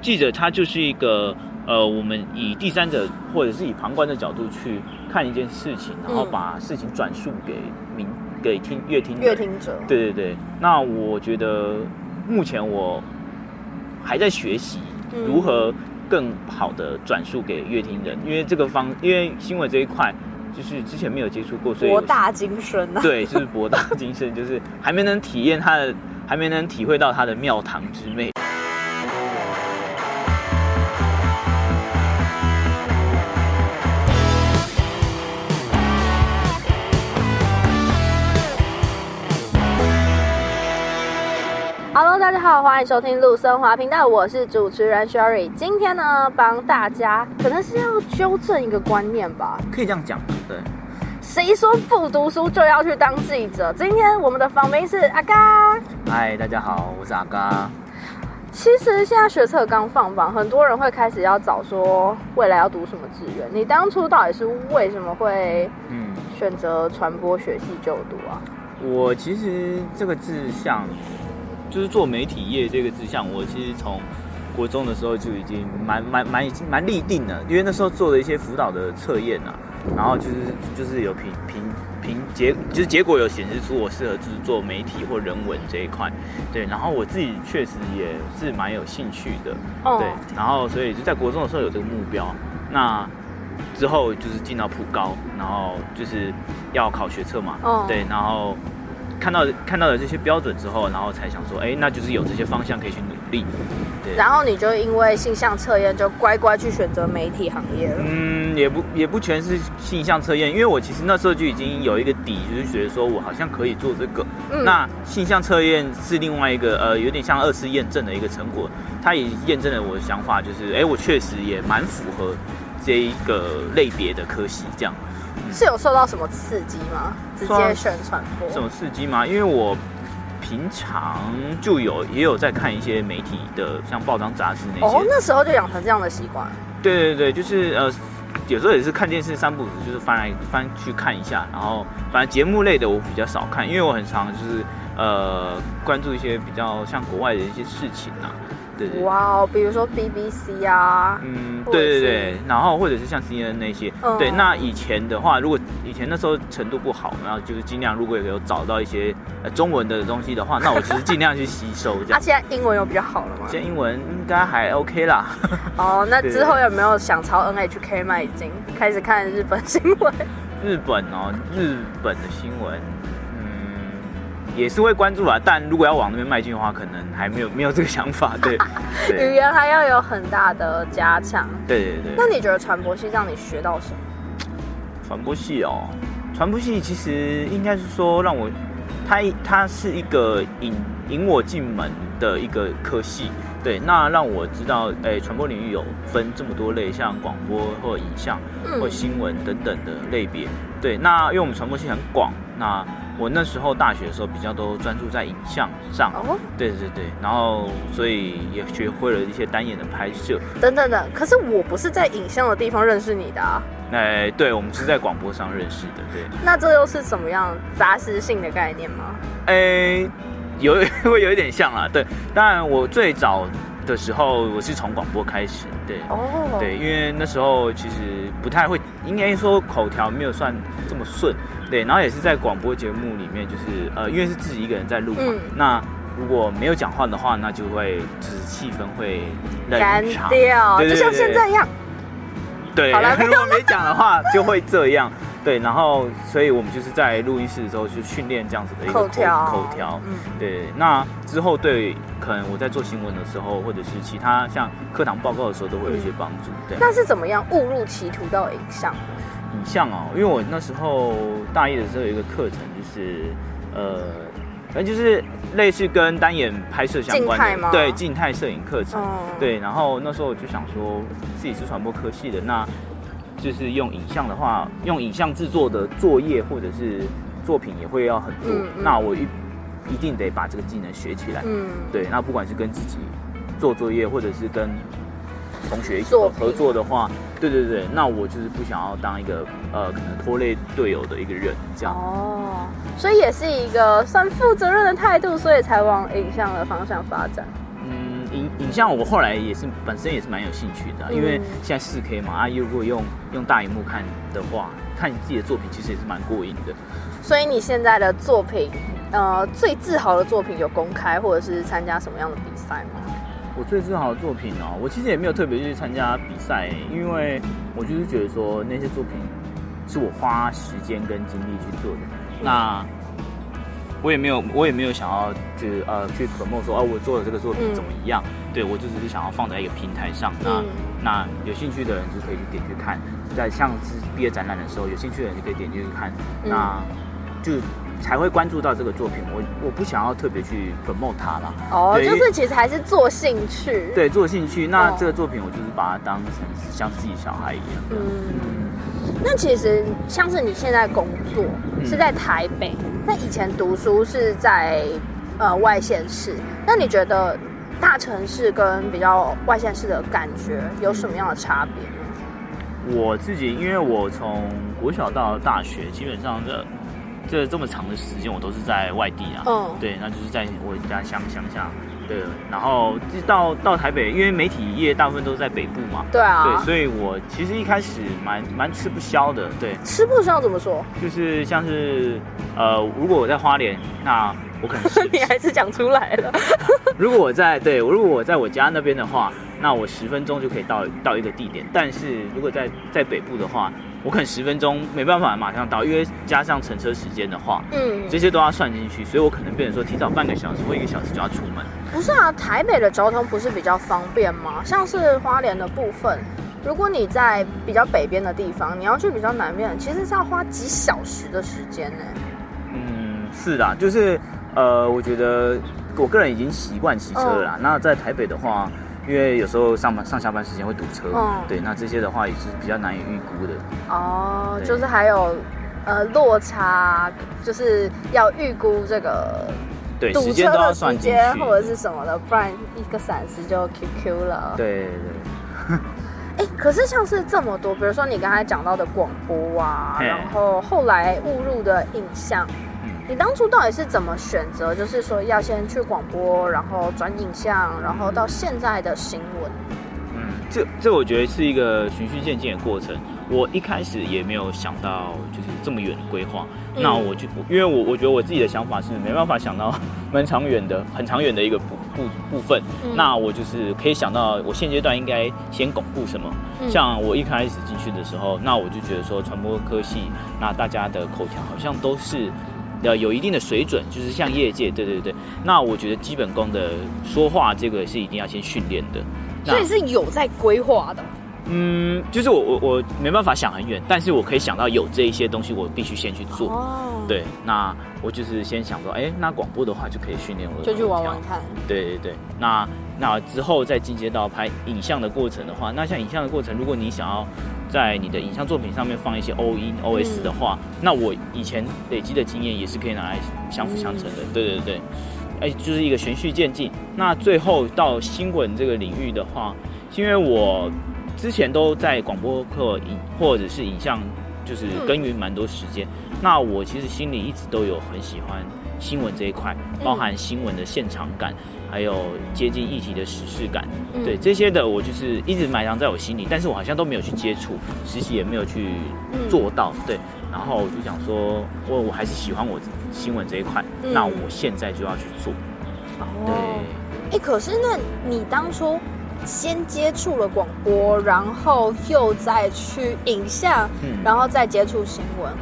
记者他就是一个呃，我们以第三者或者是以旁观的角度去看一件事情，然后把事情转述给民给听乐听乐听者。对对对，那我觉得目前我还在学习如何更好的转述给乐听人，因为这个方因为新闻这一块。就是之前没有接触过，所以博大精深啊。对，就是博大精深，就是还没能体验它的，还没能体会到它的庙堂之美。大家好，欢迎收听陆森华频道，我是主持人 Sherry。今天呢，帮大家可能是要纠正一个观念吧，可以这样讲，对。谁说不读书就要去当记者？今天我们的访宾是阿嘎。嗨，大家好，我是阿嘎。其实现在学测刚放榜，很多人会开始要找说未来要读什么志愿。你当初到底是为什么会嗯选择传播学系就读啊？我其实这个志向。就是做媒体业这个志向，我其实从国中的时候就已经蛮蛮蛮已经蛮立定了，因为那时候做了一些辅导的测验啊，然后就是就是有评评评结，就是结果有显示出我适合就是做媒体或人文这一块，对，然后我自己确实也是蛮有兴趣的，对，然后所以就在国中的时候有这个目标，那之后就是进到普高，然后就是要考学测嘛，对，然后。看到看到了这些标准之后，然后才想说，哎，那就是有这些方向可以去努力。对。然后你就因为性向测验，就乖乖去选择媒体行业了。嗯，也不也不全是性向测验，因为我其实那时候就已经有一个底，就是觉得说我好像可以做这个。嗯。那性向测验是另外一个呃，有点像二次验证的一个成果，它也验证了我的想法，就是哎，我确实也蛮符合这一个类别的科系这样。是有受到什么刺激吗？直接宣传播？什么刺激吗？因为我平常就有也有在看一些媒体的，像报章杂志那些。哦，那时候就养成这样的习惯。对对对，就是呃，有时候也是看电视三不五，就是翻来翻去看一下。然后反正节目类的我比较少看，因为我很常就是呃关注一些比较像国外的一些事情啊。哇哦，比如说 BBC 啊，嗯，对对对，然后或者是像 CNN 那些，嗯、对。那以前的话，如果以前那时候程度不好，然后就是尽量如果有找到一些呃中文的东西的话，那我其实尽量去吸收这样。那、啊、现在英文有比较好了吗？现在英文应该还 OK 啦。哦，那之后有没有想朝 NHK 迈进，开始看日本新闻？日本哦，日本的新闻。也是会关注吧，但如果要往那边迈进的话，可能还没有没有这个想法。对，对语言还要有很大的加强。对对对。那你觉得传播系让你学到什么？传播系哦，传播系其实应该是说让我，它它是一个引引我进门的一个科系。对，那让我知道，哎，传播领域有分这么多类，像广播或影像或新闻等等的类别。对，那因为我们传播系很广，那。我那时候大学的时候比较都专注在影像上，哦，对对对，然后所以也学会了一些单眼的拍摄，等等等。可是我不是在影像的地方认识你的啊。哎，对，我们是在广播上认识的，对。那这又是什么样杂食性的概念吗？哎，有 会有一点像啦，对。当然我最早的时候我是从广播开始，对，哦，对，因为那时候其实不太会，应该说口条没有算这么顺。对，然后也是在广播节目里面，就是呃，因为是自己一个人在录嘛，嗯、那如果没有讲话的话，那就会就是气氛会冷场，干掉，对对对对，就像现在一样。对，好了，如果没讲的话，就会这样。对，然后所以我们就是在录音室的时候就训练这样子的一个口条，口条。嗯，对。那之后对，可能我在做新闻的时候，或者是其他像课堂报告的时候，都会有一些帮助。对。那是怎么样误入歧途到影像？影像哦，因为我那时候大一的时候有一个课程，就是呃，反正就是类似跟单眼拍摄相关的，对，静态摄影课程，嗯、对。然后那时候我就想说，自己是传播科系的，那就是用影像的话，用影像制作的作业或者是作品也会要很多，嗯嗯、那我一一定得把这个技能学起来，嗯，对。那不管是跟自己做作业，或者是跟同学一起合作的话，对对对，那我就是不想要当一个呃可能拖累队友的一个人这样。哦，所以也是一个算负责任的态度，所以才往影像的方向发展。嗯，影影像我后来也是本身也是蛮有兴趣的，嗯、因为现在四 K 嘛，啊，如果用用大荧幕看的话，看你自己的作品其实也是蛮过瘾的。所以你现在的作品，呃，最自豪的作品有公开或者是参加什么样的比赛吗？我最自豪的作品哦，我其实也没有特别去参加比赛，因为我就是觉得说那些作品是我花时间跟精力去做的，嗯、那。我也没有，我也没有想要去呃去 promote 说，哦，我做的这个作品怎么样？嗯、对我就只是想要放在一个平台上，那、嗯、那有兴趣的人就可以去点去看，在像是毕业展览的时候，有兴趣的人就可以点进去看，嗯、那就才会关注到这个作品。我我不想要特别去 promote 它啦。哦，就是其实还是做兴趣。对，做兴趣。那这个作品我就是把它当成像自己小孩一样。嗯。那其实像是你现在工作是在台北，那、以前读书是在呃外县市，那你觉得大城市跟比较外县市的感觉有什么样的差别呢？我自己因为我从国小到大学，基本上的这这么长的时间，我都是在外地啊。嗯，对，那就是在我家乡乡下。对，然后到到台北，因为媒体业大部分都在北部嘛。对啊。对，所以我其实一开始蛮蛮吃不消的。对，吃不消怎么说？就是像是呃，如果我在花莲，那我可能是 你还是讲出来了。如果我在对，如果我在我家那边的话，那我十分钟就可以到到一个地点。但是如果在在北部的话，我可能十分钟没办法马上到，因为加上乘车时间的话，嗯，这些都要算进去，所以我可能变成说提早半个小时或一个小时就要出门。不是啊，台北的交通不是比较方便吗？像是花莲的部分，如果你在比较北边的地方，你要去比较南边，其实是要花几小时的时间呢。嗯，是的，就是呃，我觉得我个人已经习惯骑车了啦。嗯，那在台北的话。因为有时候上班上下班时间会堵车，嗯，对，那这些的话也是比较难以预估的。哦，就是还有呃落差，就是要预估这个对堵车的时间或者是什么的，不然一个闪失就 QQ 了。对对。哎、欸，可是像是这么多，比如说你刚才讲到的广播啊，然后后来误入的影像。你当初到底是怎么选择？就是说要先去广播，然后转影像，然后到现在的新闻。嗯，这这我觉得是一个循序渐进的过程。我一开始也没有想到就是这么远的规划。嗯、那我就因为我我觉得我自己的想法是没办法想到 蛮长远的、很长远的一个部部部分。嗯、那我就是可以想到我现阶段应该先巩固什么。嗯、像我一开始进去的时候，那我就觉得说传播科系，那大家的口条好像都是。要有一定的水准，就是像业界，对对对。那我觉得基本功的说话，这个是一定要先训练的。所以是有在规划的。嗯，就是我我我没办法想很远，但是我可以想到有这一些东西，我必须先去做。哦。对，那我就是先想说，哎，那广播的话就可以训练我的。就去玩玩看。对对对，那那之后再进阶到拍影像的过程的话，那像影像的过程，如果你想要。在你的影像作品上面放一些 O 音 OS 的话，嗯、那我以前累积的经验也是可以拿来相辅相成的。嗯、对对对，哎，就是一个循序渐进。那最后到新闻这个领域的话，因为我之前都在广播课影或者是影像，就是耕耘蛮多时间。嗯、那我其实心里一直都有很喜欢新闻这一块，包含新闻的现场感。还有接近议题的时事感，嗯、对这些的我就是一直埋藏在我心里，但是我好像都没有去接触，实习也没有去做到，嗯、对。然后我就想说，我我还是喜欢我新闻这一块，嗯、那我现在就要去做。哦，对。哎，可是那你当初先接触了广播，然后又再去影像，嗯、然后再接触新闻。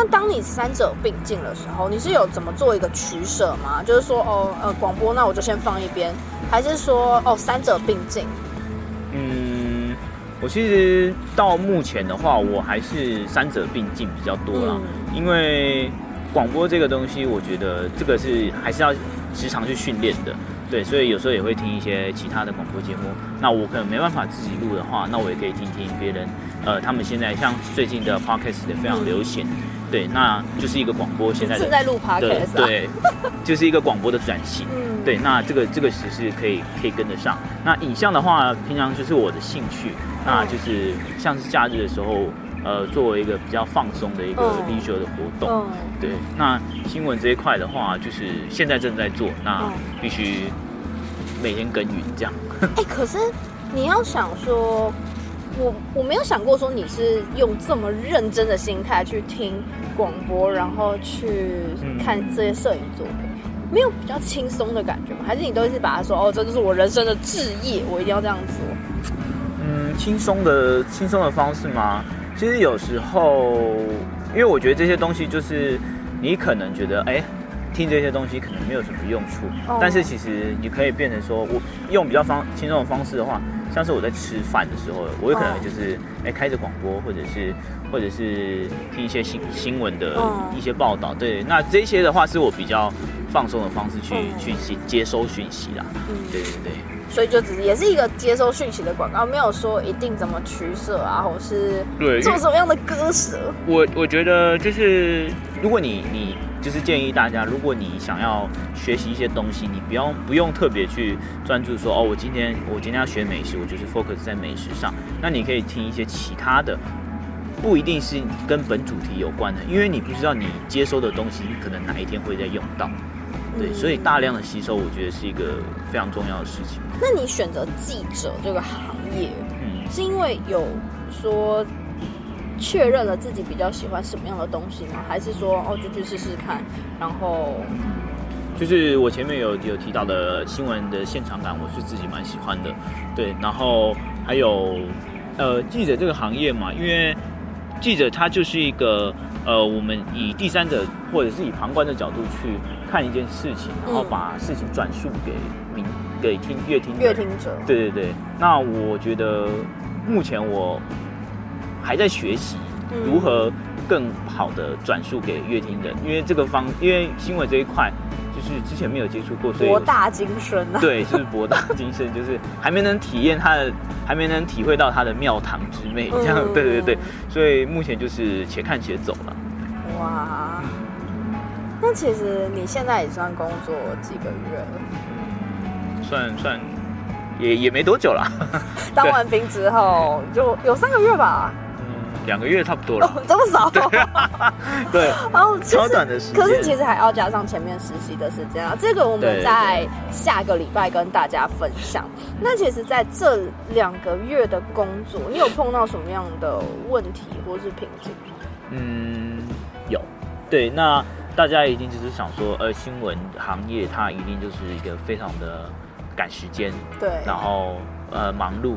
那当你三者并进的时候，你是有怎么做一个取舍吗？就是说，哦，呃，广播那我就先放一边，还是说，哦，三者并进？嗯，我其实到目前的话，我还是三者并进比较多啦，嗯、因为广播这个东西，我觉得这个是还是要时常去训练的。对，所以有时候也会听一些其他的广播节目。那我可能没办法自己录的话，那我也可以听听别人，呃，他们现在像最近的 podcast 也非常流行。嗯对，那就是一个广播。现在正在录 podcast，对，就是一个广播的转型。嗯，对，那这个这个时事可以可以跟得上。那影像的话，平常就是我的兴趣，那就是像是假日的时候，呃，作为一个比较放松的一个 leisure 的活动。嗯，对。那新闻这一块的话，就是现在正在做，那必须每天耕耘这样。哎、欸，可是你要想说，我我没有想过说你是用这么认真的心态去听广播，然后去看这些摄影作品，嗯、没有比较轻松的感觉吗？还是你都是把它说哦，这就是我人生的志业，我一定要这样做？嗯，轻松的轻松的方式吗？其实有时候，因为我觉得这些东西就是你可能觉得哎。听这些东西可能没有什么用处，oh. 但是其实你可以变成说，我用比较方轻松的方式的话，像是我在吃饭的时候，我有可能就是哎、oh. 开着广播，或者是或者是听一些新新闻的一些报道，对，那这些的话是我比较放松的方式去、oh. 去接收讯息啦，嗯，对对对，所以就只是也是一个接收讯息的广告，没有说一定怎么取舍啊，或是对做什么样的割舍。我我觉得就是如果你你。就是建议大家，如果你想要学习一些东西，你不用不用特别去专注说哦，我今天我今天要学美食，我就是 focus 在美食上。那你可以听一些其他的，不一定是跟本主题有关的，因为你不知道你接收的东西可能哪一天会再用到。对，所以大量的吸收，我觉得是一个非常重要的事情。那你选择记者这个行业，嗯，是因为有说。确认了自己比较喜欢什么样的东西吗？还是说哦，就去试试看，然后就是我前面有有提到的新闻的现场感，我是自己蛮喜欢的。对，然后还有呃记者这个行业嘛，因为记者他就是一个呃，我们以第三者或者是以旁观的角度去看一件事情，然后把事情转述给民给听乐听乐听者。对对对，那我觉得目前我。还在学习如何更好的转述给乐听人，因为这个方，因为新闻这一块就是之前没有接触过，所以博大精深啊。对，就是博大精深，就是还没能体验它的，还没能体会到它的庙堂之美，这样。对对对，所以目前就是且看且走了。哇，那其实你现在也算工作几个月了？算算，也也没多久了。当完兵之后就有三个月吧。两个月差不多了，哦、这么少？对，然后超短的时间。可是其实还要加上前面实习的时间啊。这个我们在下个礼拜跟大家分享。那其实，在这两个月的工作，你有碰到什么样的问题或是瓶颈？嗯，有。对，那大家一定就是想说，呃，新闻行业它一定就是一个非常的赶时间，对，然后呃忙碌。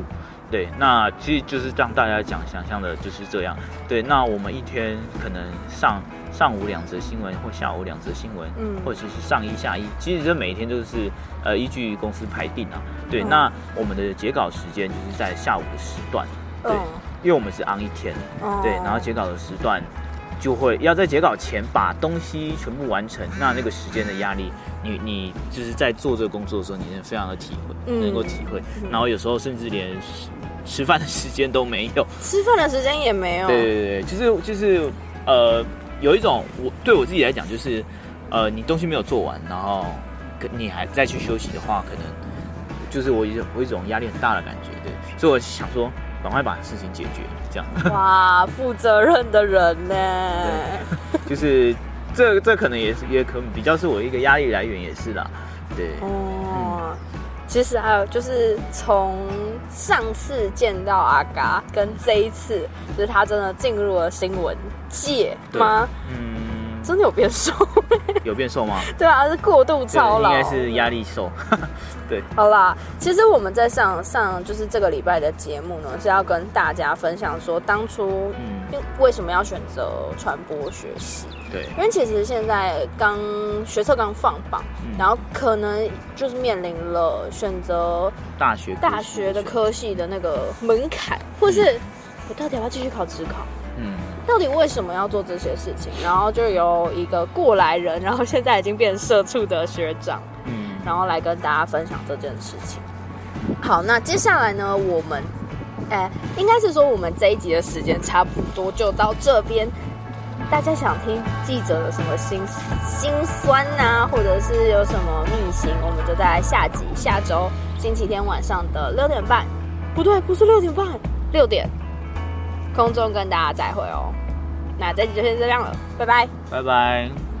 对，那其实就是让大家讲想象的就是这样。对，那我们一天可能上上午两则新闻，或下午两则新闻，嗯，或者是上一下一，其实这每一天都是呃依据公司排定啊。对，嗯、那我们的截稿时间就是在下午的时段，对，嗯、因为我们是 on 一天，嗯、对，然后截稿的时段就会要在截稿前把东西全部完成，那那个时间的压力，你你就是在做这个工作的时候，你能非常的体会，嗯、能够体会，然后有时候甚至连。吃饭的时间都没有，吃饭的时间也没有。对对对，就是就是，呃，有一种我对我自己来讲，就是，呃，你东西没有做完，然后你还再去休息的话，可能就是我一种我一种压力很大的感觉，对。所以我想说，赶快把事情解决，这样。哇，负责任的人呢？就是这这可能也是也可能比较是我一个压力来源，也是啦。对。哦。嗯其实还有就是从上次见到阿嘎，跟这一次，就是他真的进入了新闻界吗？嗯，真的有变瘦？有变瘦吗？对啊，是过度操劳，应该是压力瘦。对，好啦，其实我们在上上就是这个礼拜的节目呢，是要跟大家分享说，当初嗯，为什么要选择传播学系？对，因为其实现在刚学测刚放榜，嗯、然后可能就是面临了选择大学大学的科系的那个门槛，或是我到底要不要继续考职考？嗯，到底为什么要做这些事情？然后就由一个过来人，然后现在已经变社畜的学长，嗯，然后来跟大家分享这件事情。好，那接下来呢，我们哎，应该是说我们这一集的时间差不多就到这边。大家想听记者的什么心心酸呐、啊，或者是有什么秘辛，我们就在下集下周星期天晚上的六点半，不对，不是六点半，六点，空中跟大家再会哦。那这集就先这样了，拜拜，拜拜。